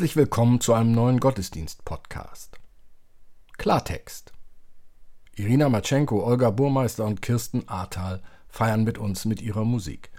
Herzlich willkommen zu einem neuen Gottesdienst-Podcast. Klartext. Irina Matschenko, Olga Burmeister und Kirsten Ahrtal feiern mit uns mit ihrer Musik.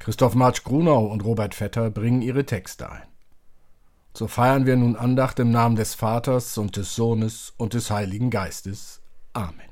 Christoph Marsch Grunau und Robert Vetter bringen ihre Texte ein. So feiern wir nun Andacht im Namen des Vaters und des Sohnes und des Heiligen Geistes. Amen.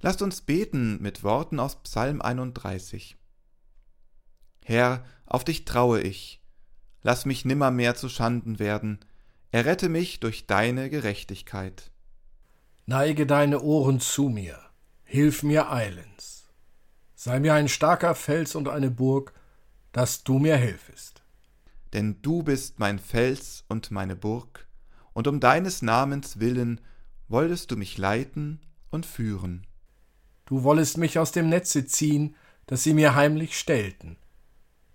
Lasst uns beten mit Worten aus Psalm 31. Herr, auf dich traue ich. Lass mich nimmermehr zu Schanden werden. Errette mich durch deine Gerechtigkeit. Neige deine Ohren zu mir. Hilf mir eilends. Sei mir ein starker Fels und eine Burg, dass du mir helfest. Denn du bist mein Fels und meine Burg, und um deines Namens willen wolltest du mich leiten und führen. Du wollest mich aus dem Netze ziehen, das sie mir heimlich stellten,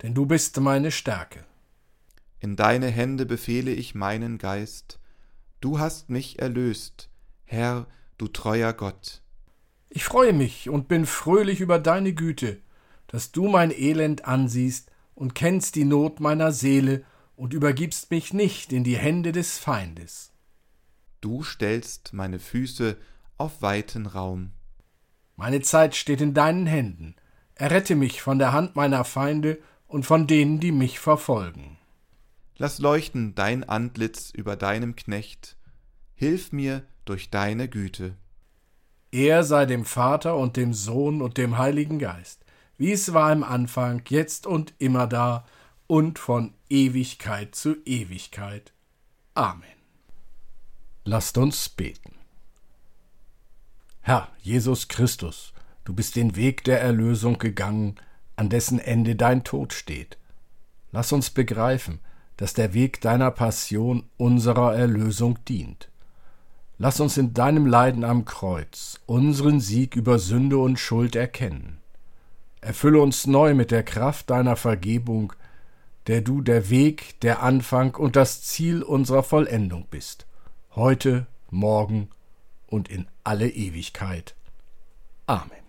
denn du bist meine Stärke. In deine Hände befehle ich meinen Geist, du hast mich erlöst, Herr, du treuer Gott. Ich freue mich und bin fröhlich über deine Güte, dass du mein Elend ansiehst und kennst die Not meiner Seele und übergibst mich nicht in die Hände des Feindes. Du stellst meine Füße auf weiten Raum. Meine Zeit steht in deinen Händen. Errette mich von der Hand meiner Feinde und von denen, die mich verfolgen. Lass leuchten dein Antlitz über deinem Knecht. Hilf mir durch deine Güte. Er sei dem Vater und dem Sohn und dem Heiligen Geist, wie es war im Anfang, jetzt und immer da und von Ewigkeit zu Ewigkeit. Amen. Lasst uns beten. Herr Jesus Christus, du bist den Weg der Erlösung gegangen, an dessen Ende dein Tod steht. Lass uns begreifen, dass der Weg deiner Passion unserer Erlösung dient. Lass uns in deinem Leiden am Kreuz unseren Sieg über Sünde und Schuld erkennen. Erfülle uns neu mit der Kraft deiner Vergebung, der du der Weg, der Anfang und das Ziel unserer Vollendung bist, heute, morgen und in alle Ewigkeit. Amen.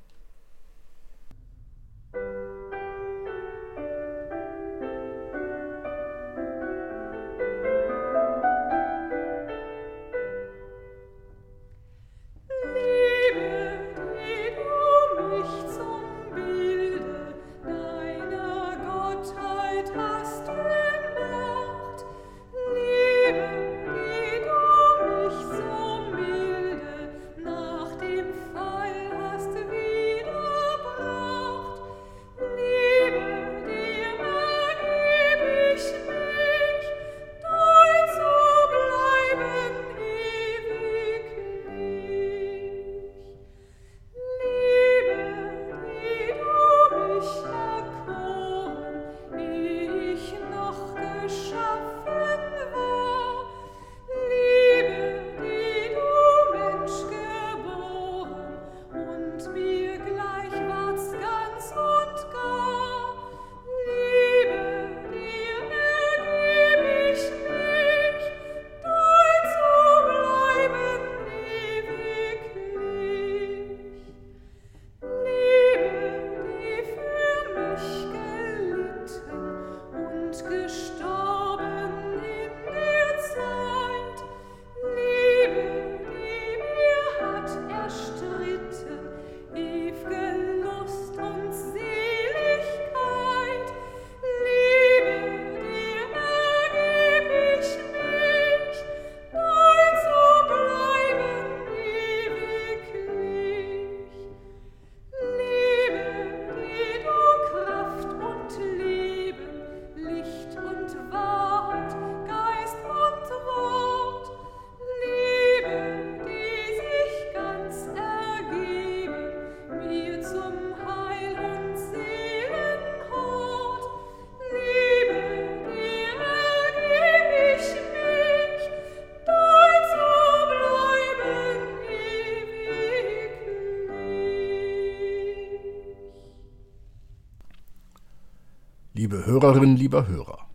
Hörerinnen, lieber Hörer.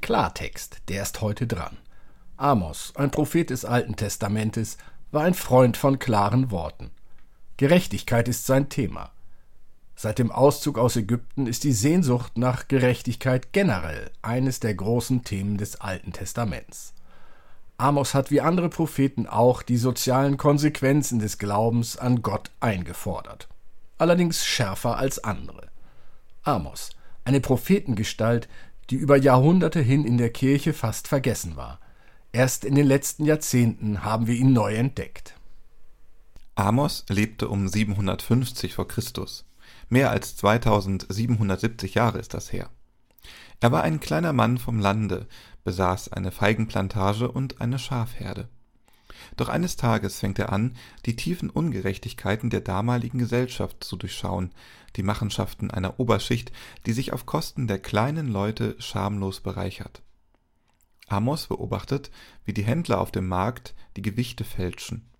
Klartext, der ist heute dran. Amos, ein Prophet des Alten Testamentes, war ein Freund von klaren Worten. Gerechtigkeit ist sein Thema. Seit dem Auszug aus Ägypten ist die Sehnsucht nach Gerechtigkeit generell eines der großen Themen des Alten Testaments. Amos hat wie andere Propheten auch die sozialen Konsequenzen des Glaubens an Gott eingefordert, allerdings schärfer als andere. Amos, eine Prophetengestalt, die über Jahrhunderte hin in der Kirche fast vergessen war. Erst in den letzten Jahrzehnten haben wir ihn neu entdeckt. Amos lebte um 750 vor Christus. Mehr als 2770 Jahre ist das her. Er war ein kleiner Mann vom Lande, besaß eine Feigenplantage und eine Schafherde. Doch eines Tages fängt er an, die tiefen Ungerechtigkeiten der damaligen Gesellschaft zu durchschauen, die Machenschaften einer Oberschicht, die sich auf Kosten der kleinen Leute schamlos bereichert. Amos beobachtet, wie die Händler auf dem Markt die Gewichte fälschen,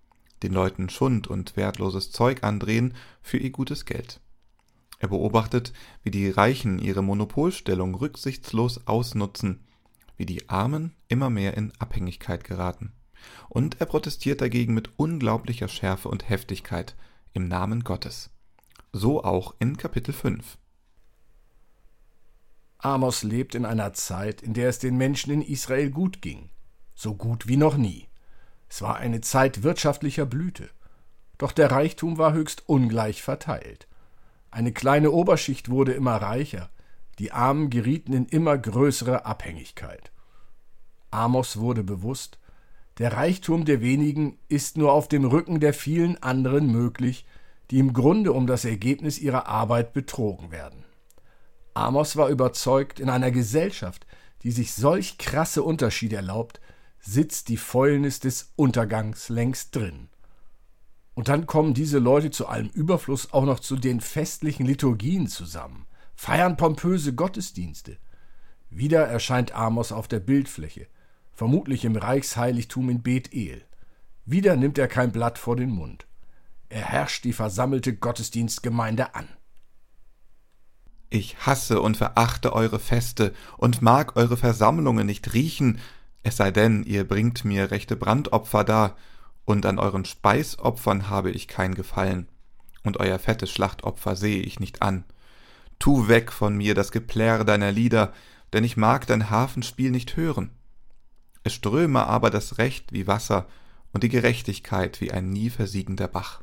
den Leuten Schund und wertloses Zeug andrehen für ihr gutes Geld. Er beobachtet, wie die Reichen ihre Monopolstellung rücksichtslos ausnutzen, wie die Armen immer mehr in Abhängigkeit geraten. Und er protestiert dagegen mit unglaublicher Schärfe und Heftigkeit im Namen Gottes. So auch in Kapitel 5. Amos lebt in einer Zeit, in der es den Menschen in Israel gut ging, so gut wie noch nie. Es war eine Zeit wirtschaftlicher Blüte. Doch der Reichtum war höchst ungleich verteilt. Eine kleine Oberschicht wurde immer reicher, die Armen gerieten in immer größere Abhängigkeit. Amos wurde bewusst, der Reichtum der wenigen ist nur auf dem Rücken der vielen anderen möglich, die im Grunde um das Ergebnis ihrer Arbeit betrogen werden. Amos war überzeugt, in einer Gesellschaft, die sich solch krasse Unterschiede erlaubt, sitzt die Fäulnis des Untergangs längst drin. Und dann kommen diese Leute zu allem Überfluss auch noch zu den festlichen Liturgien zusammen, feiern pompöse Gottesdienste. Wieder erscheint Amos auf der Bildfläche, vermutlich im Reichsheiligtum in Bethel. Wieder nimmt er kein Blatt vor den Mund. Er herrscht die versammelte Gottesdienstgemeinde an. Ich hasse und verachte eure Feste und mag eure Versammlungen nicht riechen, es sei denn, ihr bringt mir rechte Brandopfer dar, und an euren Speisopfern habe ich kein Gefallen, und euer fettes Schlachtopfer sehe ich nicht an. Tu weg von mir das Geplärr deiner Lieder, denn ich mag dein Hafenspiel nicht hören. Es ströme aber das Recht wie Wasser und die Gerechtigkeit wie ein nie versiegender Bach.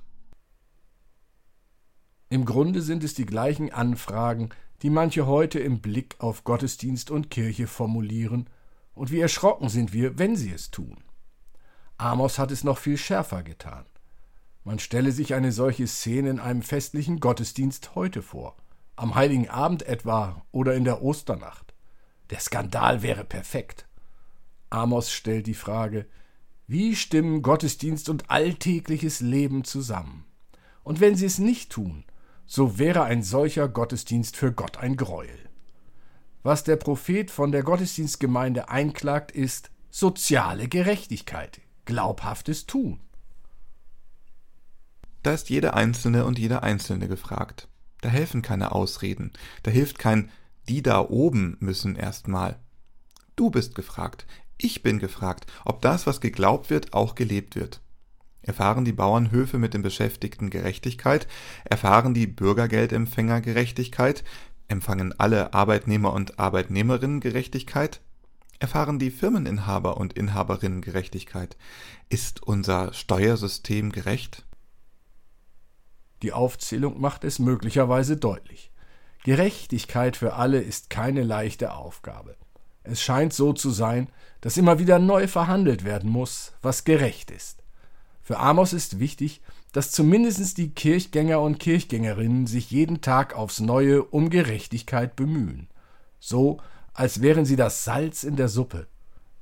Im Grunde sind es die gleichen Anfragen, die manche heute im Blick auf Gottesdienst und Kirche formulieren, und wie erschrocken sind wir, wenn sie es tun. Amos hat es noch viel schärfer getan. Man stelle sich eine solche Szene in einem festlichen Gottesdienst heute vor, am heiligen Abend etwa oder in der Osternacht. Der Skandal wäre perfekt. Amos stellt die Frage, wie stimmen Gottesdienst und alltägliches Leben zusammen? Und wenn sie es nicht tun, so wäre ein solcher Gottesdienst für Gott ein Greuel. Was der Prophet von der Gottesdienstgemeinde einklagt, ist soziale Gerechtigkeit, glaubhaftes Tun. Da ist jeder Einzelne und jeder Einzelne gefragt. Da helfen keine Ausreden. Da hilft kein die da oben müssen erstmal. Du bist gefragt. Ich bin gefragt, ob das, was geglaubt wird, auch gelebt wird. Erfahren die Bauernhöfe mit den Beschäftigten Gerechtigkeit? Erfahren die Bürgergeldempfänger Gerechtigkeit? Empfangen alle Arbeitnehmer und Arbeitnehmerinnen Gerechtigkeit? erfahren die Firmeninhaber und Inhaberinnen Gerechtigkeit. Ist unser Steuersystem gerecht? Die Aufzählung macht es möglicherweise deutlich. Gerechtigkeit für alle ist keine leichte Aufgabe. Es scheint so zu sein, dass immer wieder neu verhandelt werden muss, was gerecht ist. Für Amos ist wichtig, dass zumindest die Kirchgänger und Kirchgängerinnen sich jeden Tag aufs Neue um Gerechtigkeit bemühen. So als wären sie das Salz in der Suppe,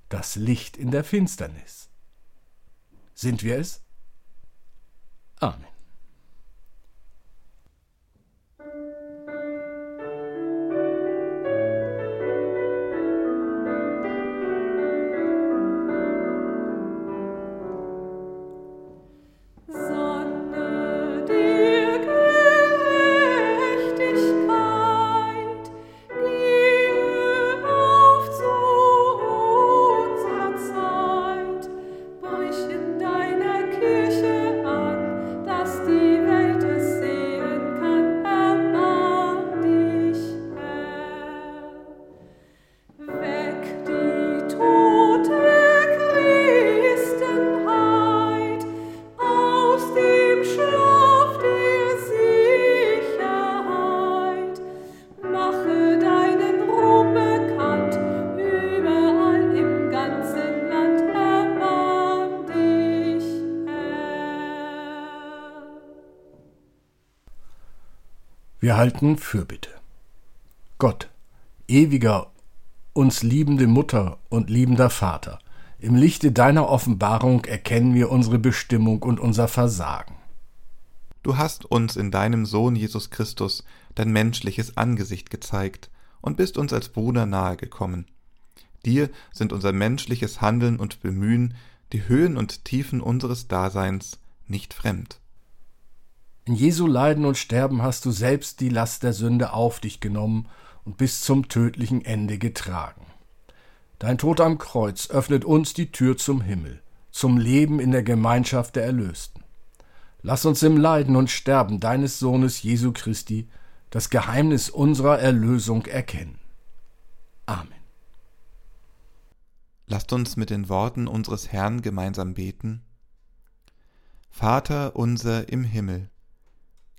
das Licht in der Finsternis. Sind wir es? Amen. Wir halten Fürbitte. Gott, ewiger, uns liebende Mutter und liebender Vater, im Lichte deiner Offenbarung erkennen wir unsere Bestimmung und unser Versagen. Du hast uns in deinem Sohn Jesus Christus dein menschliches Angesicht gezeigt und bist uns als Bruder nahegekommen. Dir sind unser menschliches Handeln und Bemühen, die Höhen und Tiefen unseres Daseins nicht fremd. In Jesu Leiden und Sterben hast du selbst die Last der Sünde auf dich genommen und bis zum tödlichen Ende getragen. Dein Tod am Kreuz öffnet uns die Tür zum Himmel, zum Leben in der Gemeinschaft der Erlösten. Lass uns im Leiden und Sterben deines Sohnes Jesu Christi das Geheimnis unserer Erlösung erkennen. Amen. Lasst uns mit den Worten unseres Herrn gemeinsam beten. Vater unser im Himmel,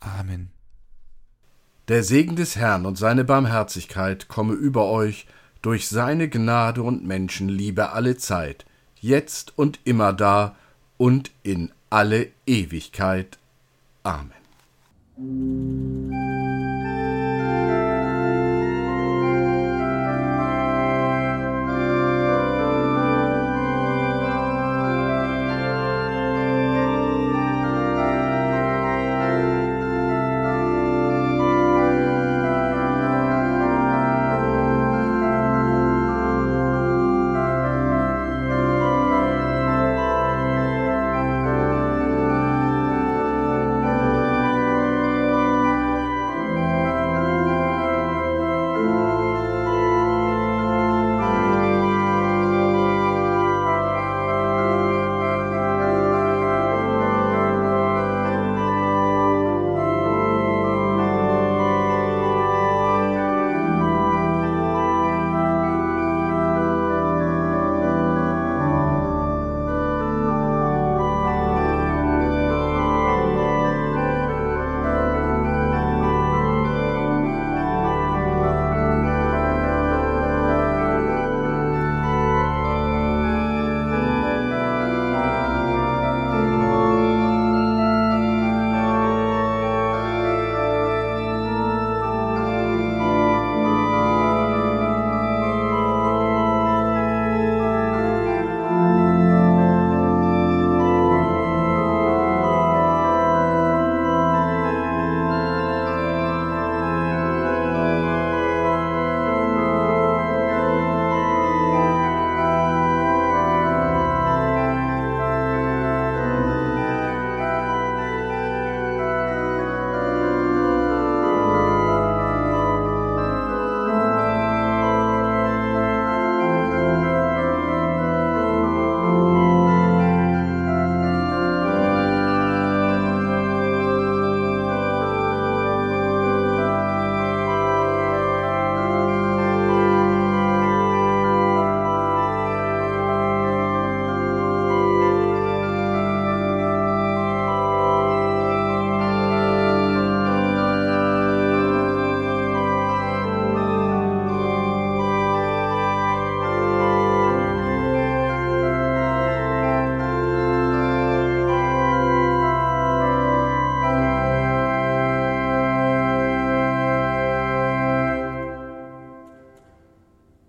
Amen. Der Segen des Herrn und seine Barmherzigkeit komme über euch durch seine Gnade und Menschenliebe alle Zeit, jetzt und immer da und in alle Ewigkeit. Amen.